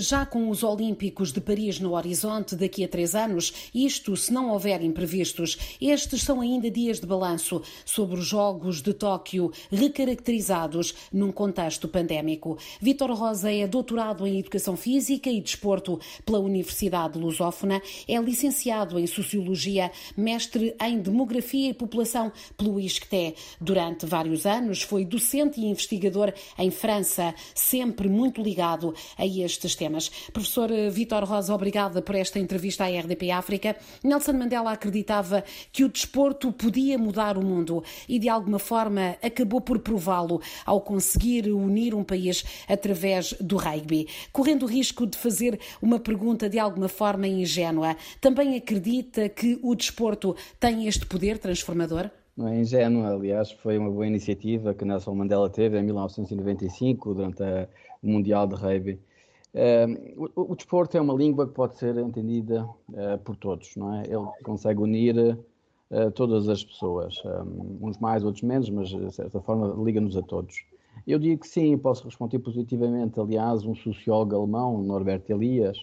Já com os Olímpicos de Paris no horizonte daqui a três anos, isto se não houver imprevistos, estes são ainda dias de balanço sobre os Jogos de Tóquio recaracterizados num contexto pandémico. Vítor Rosa é doutorado em Educação Física e Desporto pela Universidade Lusófona, é licenciado em Sociologia, mestre em Demografia e População pelo ISCTE. Durante vários anos foi docente e investigador em França, sempre muito ligado a estes temas temas. Professor eh, Vítor Rosa, obrigada por esta entrevista à RDP África. Nelson Mandela acreditava que o desporto podia mudar o mundo e, de alguma forma, acabou por prová-lo ao conseguir unir um país através do rugby. Correndo o risco de fazer uma pergunta de alguma forma ingênua, também acredita que o desporto tem este poder transformador? Não é ingênuo, aliás, foi uma boa iniciativa que Nelson Mandela teve em 1995, durante o Mundial de Rugby. Uh, o, o, desporto é uma língua que pode ser entendida uh, por todos, não é? Ele consegue unir uh, todas as pessoas, um, uns mais, outros menos, mas de certa forma liga-nos a todos. Eu digo que sim, posso responder positivamente. Aliás, um sociólogo alemão, Norbert Elias,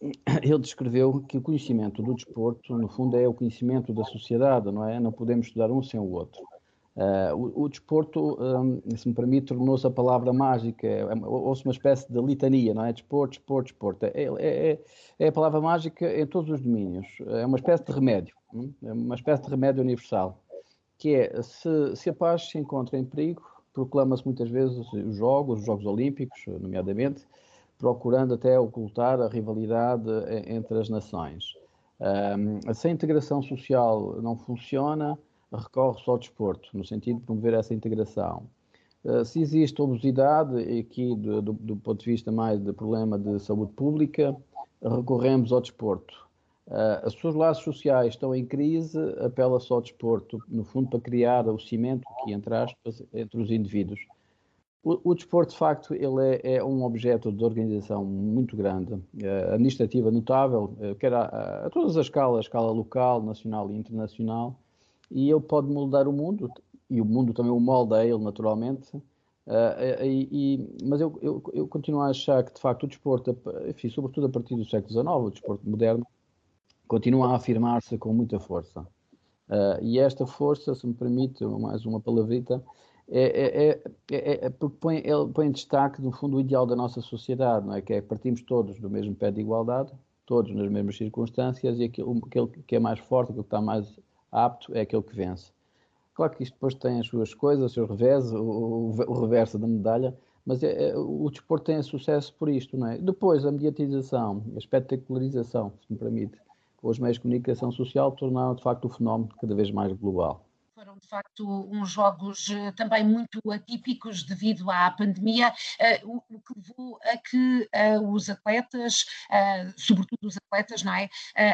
ele descreveu que o conhecimento do desporto, no fundo, é o conhecimento da sociedade, não é? Não podemos estudar um sem o outro. Uh, o, o, desporto, um, se me permite, tornou-se a palavra mágica, é, ouço uma espécie de litania, não é? Desporto, desporto, desporto. É, é, é, é, a palavra mágica em todos os domínios. É uma espécie de remédio, hum? é uma espécie de remédio universal, que é, se, se a paz se encontra em perigo, proclama-se muitas vezes os Jogos, os Jogos Olímpicos, nomeadamente, procurando até ocultar a rivalidade entre as nações. Um, se a integração social não funciona, recorre-se ao desporto, no sentido de promover essa integração. Uh, se existe obesidade, aqui do, do, do, ponto de vista mais de problema de saúde pública, recorremos ao desporto. Uh, os seus laços sociais estão em crise, apela-se ao desporto, no fundo, para criar o cimento, que entre aspas, entre os indivíduos. O, o desporto, de facto, ele é, é, um objeto de organização muito grande, uh, administrativa notável, quer a, a, todas as escalas, a escala local, nacional e internacional, e ele pode moldar o mundo, e o mundo também o molda ele naturalmente, uh, e, e, mas eu, eu, eu, continuo a achar que de facto o desporto, enfim, sobretudo a partir do século XIX, o desporto moderno, continua a afirmar-se com muita força. Uh, e esta força, se me permite mais uma palavrita, é, é, é, é, põe, põe em destaque, no fundo, o ideal da nossa sociedade, não é? que é partimos todos do mesmo pé de igualdade, todos nas mesmas circunstâncias, e aquilo, aquele que é mais forte, aquele que está mais apto é aquele que vence. Claro que isto depois tem as suas coisas, o seu revés, o, o reverso da medalha, mas é, é, o desporto tem sucesso por isto, não é? Depois, a mediatização, a espetacularização, se me permite, com os meios de comunicação social tornaram de facto o fenómeno cada vez mais global foram de facto uns jogos eh, também muito atípicos devido à pandemia, eh, o que levou a que eh, os atletas, sobretudo os atletas, não é,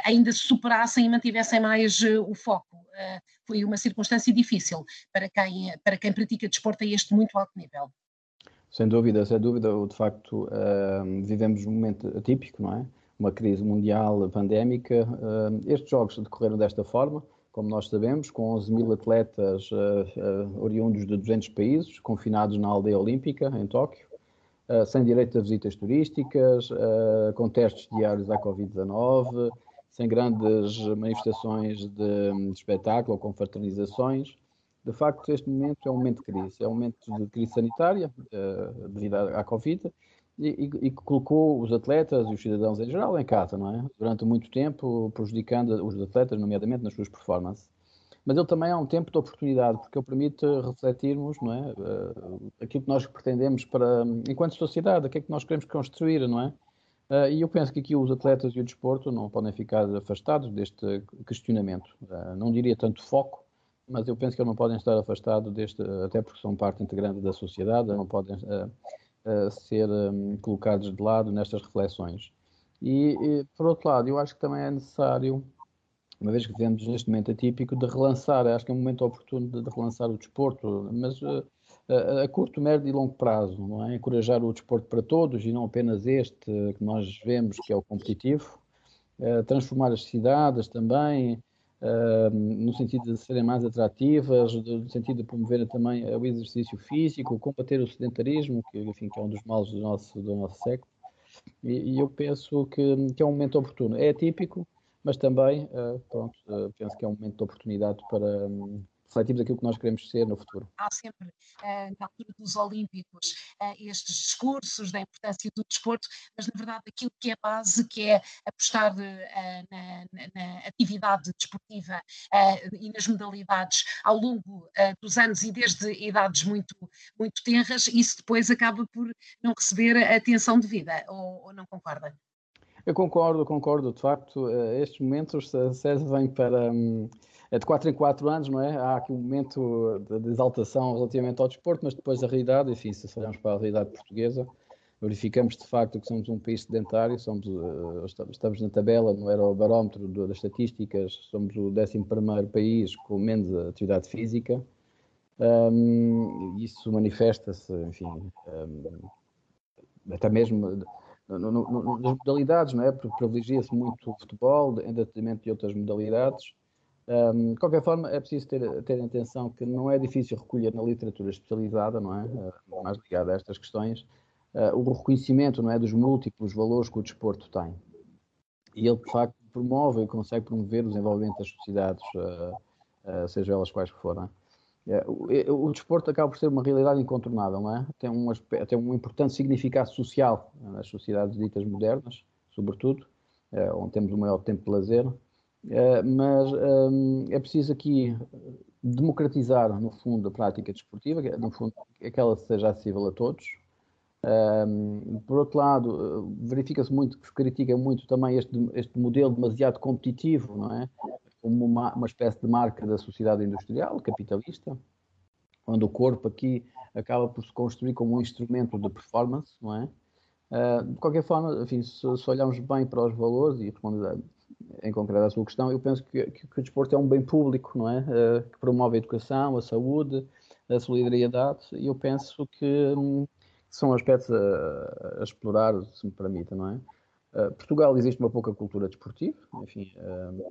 ainda se superassem e mantivessem mais o foco. Foi uma circunstância difícil para quem, para quem pratica desporto a este muito alto nível. Sem dúvida, sem dúvida, de facto vivemos um momento atípico, não é? Uma crise mundial pandémica. estes jogos decorreram desta forma como nós sabemos, com 11 mil atletas uh, uh, oriundos de 200 países, confinados na aldeia olímpica, em Tóquio, uh, sem direito a visitas turísticas, com testes diários à Covid-19, sem grandes manifestações de, de espetáculo ou confraternizações. De facto, este momento é um momento de crise, é um momento de crise sanitária devido à, à Covid, e, e, colocou os atletas e os cidadãos em geral em casa, não é? Durante muito tempo, prejudicando os atletas, nomeadamente nas suas performances. Mas ele também é um tempo de oportunidade, porque ele permite refletirmos, não é? Uh, aquilo que nós pretendemos para, enquanto sociedade, o que é que nós queremos construir, não é? Uh, e eu penso que aqui os atletas e o desporto não podem ficar afastados deste questionamento. Uh, não diria tanto foco, mas eu penso que não podem estar afastados deste, até porque são parte integrante da sociedade, não podem uh, ser um, colocados de lado nestas reflexões. E, e, por outro lado, eu acho que também é necessário, uma vez que vivemos neste momento atípico, de relançar, acho que é um momento oportuno de, de relançar o desporto, mas a, curto, médio e longo prazo, não é? Encorajar o desporto para todos e não apenas este que nós vemos que é o competitivo, uh, transformar as cidades também, uh, no sentido de serem mais atrativas, no sentido de promover também o exercício físico, combater o sedentarismo, que, enfim, que é um dos males do nosso, do nosso século. E, e eu penso que, que, é um momento oportuno. É atípico, mas também, pronto, penso que é um momento de oportunidade para, um, refletimos aquilo que nós queremos ser no futuro. Há sempre, uh, na altura dos Olímpicos, uh, estes discursos da importância do desporto, mas na verdade aquilo que é base, que é apostar uh, na, na, atividade desportiva e nas modalidades ao longo dos anos e desde idades muito, muito tenras, isso depois acaba por não receber a atenção devida, ou, ou não concorda? Eu concordo, concordo. De facto, estes momentos servem para. Um, de 4 em 4 anos, não é? Há aqui um momento de exaltação relativamente ao desporto, mas depois a realidade, enfim, se olharmos para a realidade portuguesa, verificamos de facto que somos um país sedentário, somos, eh, estamos na tabela no Eurobarómetro das estatísticas, somos o 11 país com menos atividade física. Um, isso manifesta-se, enfim, um, até mesmo no, no, no, nas modalidades, não é? Privilegia-se muito o futebol, em detrimento de outras modalidades. Um, de qualquer forma, é preciso ter, ter atenção que não é difícil recolher na literatura especializada, não é? Uh, mais ligada a estas questões, uh, o reconhecimento não é, dos múltiplos valores que o desporto tem. E ele, de facto, promove e consegue promover o desenvolvimento das sociedades, uh, seja elas quais forem. O, o, desporto acaba por ser uma realidade incontornável, não é? Tem um, aspecto, tem um importante significado social nas sociedades ditas modernas, sobretudo, onde temos o maior tempo de lazer eh, mas um, é preciso aqui democratizar, no fundo, a prática desportiva, no fundo, é que ela seja acessível a todos. Um, por outro lado, verifica-se muito, que critica muito também este, este modelo demasiado competitivo, não é? Como uma, uma espécie de marca da sociedade industrial, capitalista, onde o corpo aqui acaba por se construir como um instrumento de performance, não é? Uh, de qualquer forma, enfim, se, se olharmos bem para os valores e respondendo em concreto à sua questão, eu penso que, que, que o desporto é um bem público, não é? Uh, que promove a educação, a saúde, a solidariedade, e eu penso que um, são aspectos a, a, explorar, se me permita, não é? Uh, Portugal existe uma pouca cultura desportiva, enfim, uh,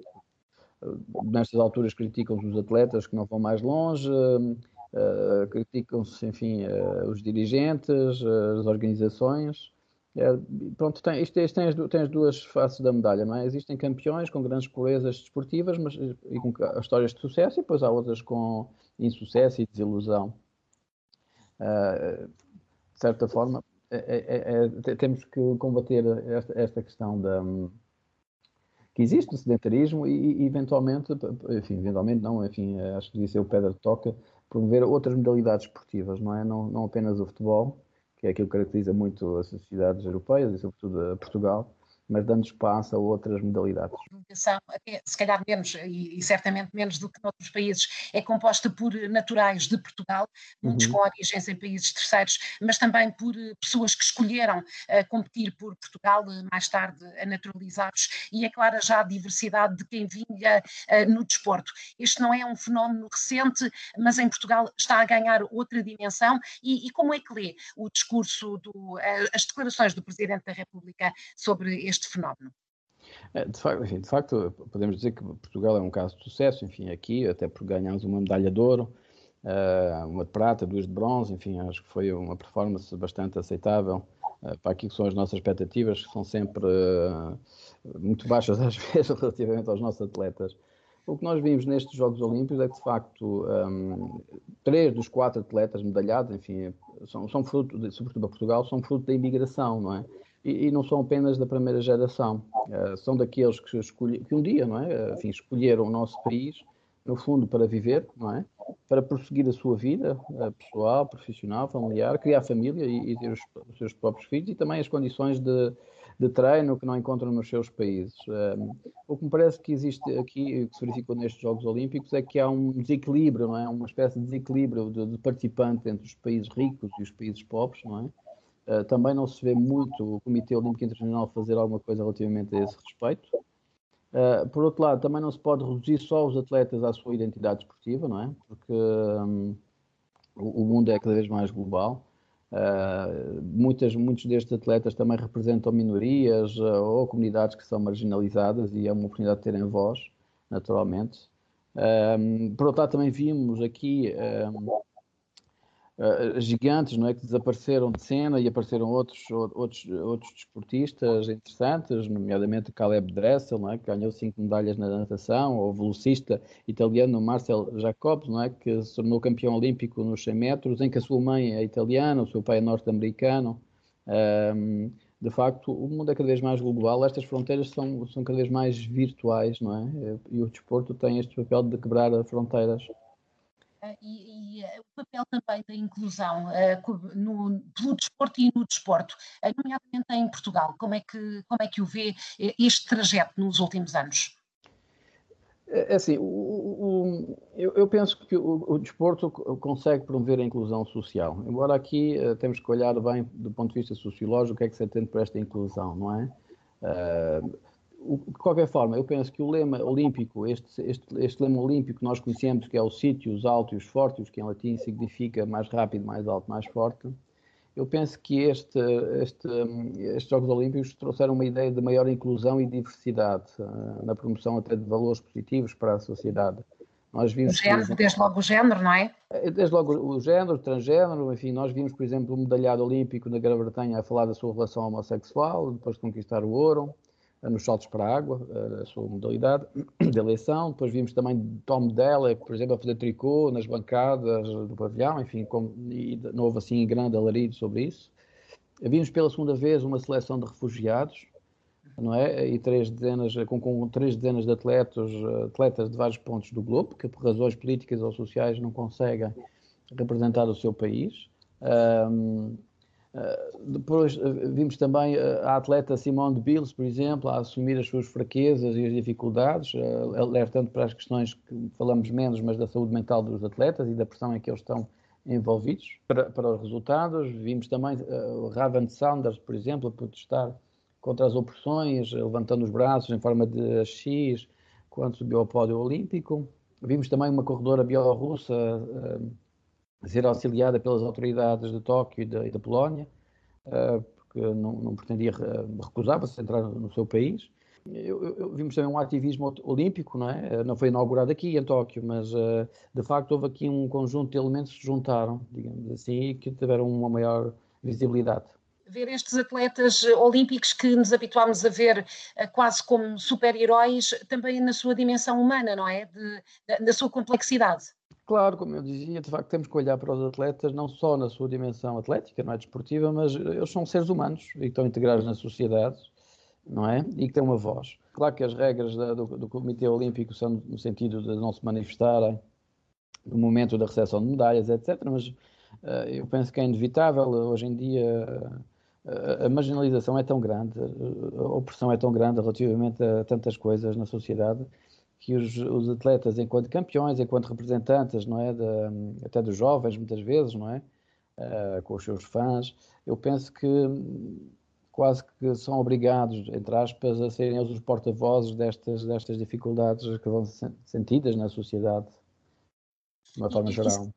nestas alturas criticam-se os atletas que não vão mais longe, criticam-se, enfim, os dirigentes, as organizações, é, pronto, tem, isto, isto tem, as, tem, as, duas faces da medalha, não é? Existem campeões com grandes proezas desportivas mas, e com histórias de sucesso, e depois há outras com insucesso e desilusão. Uh, de certa forma, é, é, é, é temos que combater esta, esta questão da que existe o sedentarismo e, e, eventualmente, enfim, eventualmente não, enfim, acho que disse o Pedro toca promover outras modalidades esportivas, não é? Não, não apenas o futebol, que é aquilo que caracteriza muito as sociedades europeias e, sobretudo, a Portugal, mas dando espaço a outras modalidades. A educação, até se calhar menos, e, e, certamente menos do que noutros países, é composta por naturais de Portugal, muitos uhum. com origens em países terceiros, mas também por eh, pessoas que escolheram uh, competir por Portugal, uh, mais tarde uh, naturalizados, e é clara já a diversidade de quem vinha no desporto. Este não é um fenómeno recente, mas em Portugal está a ganhar outra dimensão, e, e como é que lê o discurso, do, as declarações do Presidente da República sobre este este fenómeno? É, de facto, enfim, de facto, podemos dizer que Portugal é um caso de sucesso, enfim, aqui, até porque ganhamos uma medalha de ouro, eh, uma de prata, duas de bronze, enfim, acho que foi uma performance bastante aceitável eh, para aquilo que são as nossas expectativas, que são sempre eh, muito baixas às vezes relativamente aos nossos atletas. O que nós vimos nestes Jogos Olímpicos é que, de facto, um, três dos quatro atletas medalhados, enfim, são, são fruto, de, sobretudo para Portugal, são fruto da imigração, não é? E, e, não são apenas da primeira geração, uh, são daqueles que, escolhi, que um dia, não é, enfim, escolheram o nosso país, no fundo, para viver, não é, para prosseguir a sua vida uh, pessoal, profissional, familiar, criar família e, e ter os, os, seus próprios filhos e também as condições de, de treino que não encontram nos seus países. Um, o que me parece que existe aqui, que se verificou nestes Jogos Olímpicos, é que há um desequilíbrio, não é? Uma espécie de desequilíbrio de, de entre os países ricos e os países pobres, não é? Uh, também não se vê muito o Comitê Olímpico Internacional fazer alguma coisa relativamente a esse respeito. Uh, por outro lado, também não se pode reduzir só os atletas à sua identidade esportiva, não é? Porque um, o, mundo é cada vez mais global. Uh, muitas, muitos destes atletas também representam minorias ou comunidades que são marginalizadas e é uma oportunidade de terem voz, naturalmente. por outro lado, também vimos aqui uh, gigantes, não é? Que desapareceram de cena e apareceram outros, outros, outros desportistas interessantes, nomeadamente Caleb Dressel, não é? Que ganhou cinco medalhas na natação, ou o velocista italiano Marcel Jacobs, não é? Que se tornou campeão olímpico nos 100 metros, em que a sua mãe é italiana, o seu pai é norte-americano. Um, de facto, o mundo é cada vez mais global, estas fronteiras são, são cada vez mais virtuais, não é? E o desporto tem este papel de quebrar fronteiras. Ah, e, e, ah, o papel também da inclusão uh, no, pelo desporto e no desporto, nomeadamente em Portugal. Como é, que, como é que o vê este trajeto nos últimos anos? É, é assim, o, o, eu, eu, penso que o, o, desporto consegue promover a inclusão social. Embora aqui uh, temos que olhar bem do ponto de vista sociológico o que é que se entende por esta inclusão, não é? Uh, de qualquer forma, eu penso que o lema olímpico, este, este, este lema olímpico que nós conhecemos, que é o sítio, os altos e os fortes, que em latim significa mais rápido, mais alto, mais forte, eu penso que este, este, estes Jogos Olímpicos trouxeram uma ideia de maior inclusão e diversidade uh, na promoção até de valores positivos para a sociedade. Nós vimos, género, exemplo, desde logo o género, não é? Eh, desde logo o género, o transgénero, enfim, nós vimos, por exemplo, o medalhado olímpico da Grã-Bretanha a falar da sua relação homossexual, depois de conquistar o ouro nos saltos para a água, a sua modalidade de eleição. Depois vimos também Tom Della, por exemplo, a fazer tricô nas bancadas do pavilhão, enfim, com, não houve assim grande alarido sobre isso. Vimos pela segunda vez uma seleção de refugiados, não é? E três dezenas, com, com três dezenas de atletas, atletas de vários pontos do globo, que por razões políticas ou sociais não conseguem representar o seu país. Um, depois uh, vimos também uh, a atleta Simone de Biles, por exemplo, a assumir as suas fraquezas e as dificuldades, alertando para as questões que falamos menos, mas da saúde mental dos atletas e da pressão em que eles estão envolvidos para, para os resultados. Vimos também uh, Raven Sanders, por exemplo, a protestar contra as opressões, levantando os braços em forma de X quando subiu ao pódio olímpico. Vimos também uma corredora bielorrussa ser auxiliada pelas autoridades de Tóquio e da, e da Polónia, uh, porque não, não pretendia recusava-se entrar no seu país. Eu, eu, vimos também um ativismo olímpico, não é? Eh, não foi inaugurado aqui em Tóquio, mas de facto houve aqui um conjunto de elementos que se juntaram, digamos assim, e que tiveram uma maior visibilidade ver estes atletas olímpicos que nos habituámos a ver quase como super-heróis, também na sua dimensão humana, não é? De, na sua complexidade. Claro, como eu dizia, de facto temos que olhar para os atletas não só na sua dimensão atlética, não é desportiva, mas eles são seres humanos e estão integrados na sociedade, não é? E que têm uma voz. Claro que as regras da, do, do, Comitê Olímpico são no sentido de não se manifestarem no momento da recepção de medalhas, etc. Mas uh, eu penso que é inevitável. Hoje em dia a marginalização é tão grande, a opressão é tão grande relativamente a tantas coisas na sociedade que os, os, atletas, enquanto campeões, enquanto representantes, não é, de, até dos jovens, muitas vezes, não é, uh, com os seus fãs, eu penso que quase que são obrigados, entre aspas, a serem os porta-vozes destas, destas dificuldades que vão sentidas na sociedade, de uma forma geral.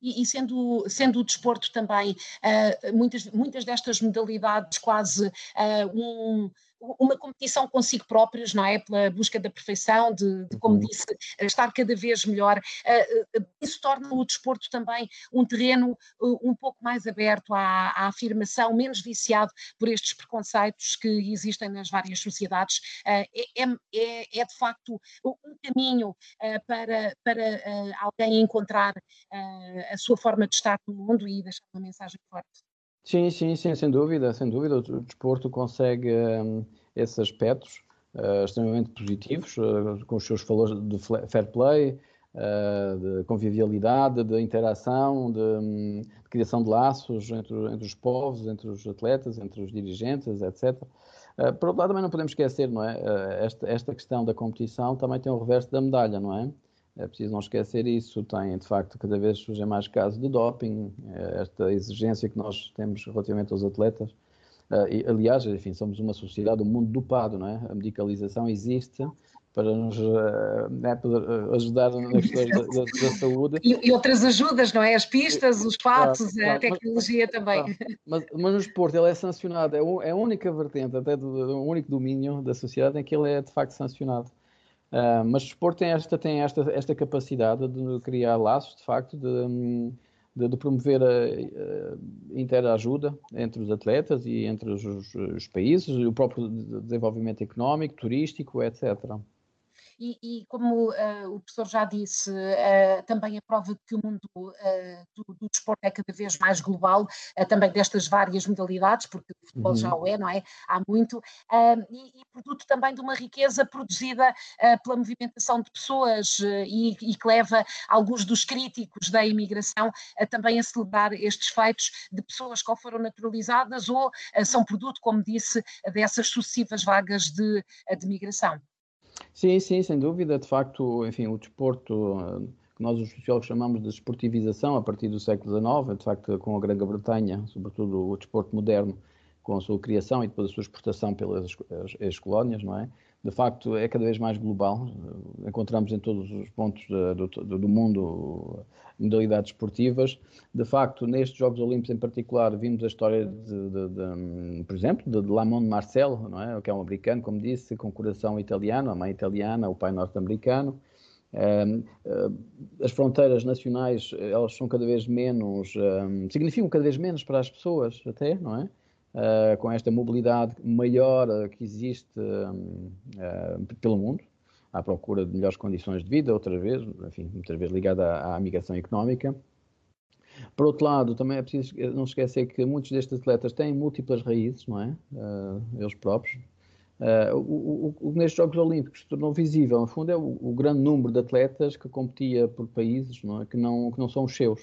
E, e, sendo, sendo o desporto também, uh, muitas, muitas destas modalidades quase uh, um, uma competição consigo próprios, não é? Pela busca da perfeição, de, de como uhum. disse, estar cada vez melhor. Uh, isso torna o desporto também um terreno um pouco mais aberto à, à, afirmação, menos viciado por estes preconceitos que existem nas várias sociedades. É, é, é, é, de facto um caminho para, para alguém encontrar a sua forma de estar no mundo e deixar uma mensagem forte. Sim, sim, sim, sem dúvida, sem dúvida. O desporto consegue um, esses aspectos uh, extremamente positivos, uh, com os seus valores de fair play, uh, de convivialidade, de interação, de, um, de, criação de laços entre, entre os povos, entre os atletas, entre os dirigentes, etc. por outro lado, também não podemos esquecer, não é? esta, esta questão da competição também tem o reverso da medalha, não é? É preciso não esquecer isso. Tem, de facto, cada vez surgem mais casos de doping, eh, esta exigência que nós temos relativamente aos atletas. Uh, e, aliás, enfim, somos uma sociedade, um mundo dopado, não é? A medicalização existe para nos uh, né, para ajudar nas questões da, da, da saúde. E, e, outras ajudas, não é? As pistas, os fatos, claro, a tecnologia mas, também. Claro, mas, mas no esporte ele é sancionado, é, é a única vertente, até do, o único domínio da sociedade em que ele é de facto sancionado. Uh, mas o desporto tem esta, tem esta, esta capacidade de criar laços, de facto, de, de, de promover a, a interajuda entre os atletas e entre os, os países, o próprio desenvolvimento económico, turístico, etc. E, e como uh, o professor já disse, uh, também a prova de que o mundo uh, do, do, desporto é cada vez mais global, também destas várias modalidades, porque o futebol uhum. já o é, não é? Há muito, e, e, produto também de uma riqueza produzida pela movimentação de pessoas e, e, que leva alguns dos críticos da imigração a também a celebrar estes feitos de pessoas que ou foram naturalizadas ou são produto, como disse, dessas sucessivas vagas de, de migração. Sim, sim, sem dúvida. De facto, enfim, o desporto eh, que nós os sociólogos chamamos de esportivização a partir do século XIX, de facto com a Grã-Bretanha, sobretudo o desporto moderno, com a sua criação e depois a sua exportação pelas ex-colónias, não é? De facto, é cada vez mais global. Encontramos em todos os pontos do, do, do mundo modalidades esportivas. De facto, nestes Jogos Olímpicos em particular, vimos a história, de, de, de por exemplo, de, de Lamont Marcel, não é? que é um americano, como disse, com coração italiano, a mãe italiana, o pai norte-americano. Eh, as fronteiras nacionais, elas são cada vez menos, significam cada vez menos para as pessoas, até, não é? Uh, com esta mobilidade maior uh, que existe uh, pelo mundo, à procura de melhores condições de vida, outra vez, enfim, muitas vezes ligada à, à migração económica. Por outro lado, também é preciso não esquecer que muitos destes atletas têm múltiplas raízes, não é? eles próprios. o, o, o, nestes Jogos Olímpicos se tornou visível, no fundo, é o, o, grande número de atletas que competia por países não é? que, não, que não são os seus.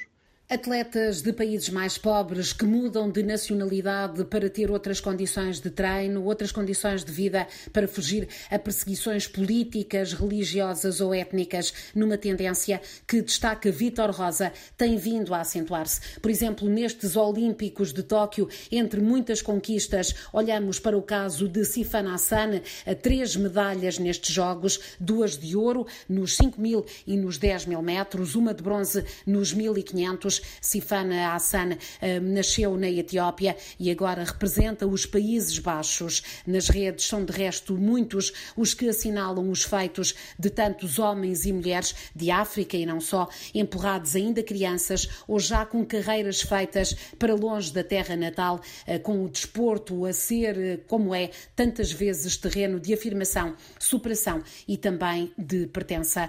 Atletas de países mais pobres que mudam de nacionalidade para ter outras condições de treino, outras condições de vida para fugir a perseguições políticas, religiosas ou étnicas, numa tendência que destaca Vítor Rosa, tem vindo a acentuar-se. Por exemplo, nestes Olímpicos de Tóquio, entre muitas conquistas, olhamos para o caso de Sifan Hassan, três medalhas nestes Jogos, duas de ouro nos 5 mil e nos 10 mil metros, uma de bronze nos 1500 anos. Sifana Hassan eh, nasceu na Etiópia e agora representa os Países Baixos. Nas redes são, de resto, muitos os que assinalam os feitos de tantos homens e mulheres de África e não só, empurrados ainda crianças ou já com carreiras feitas para longe da terra natal, eh, com o desporto a ser, eh, como é, tantas vezes terreno de afirmação, superação e também de pertença.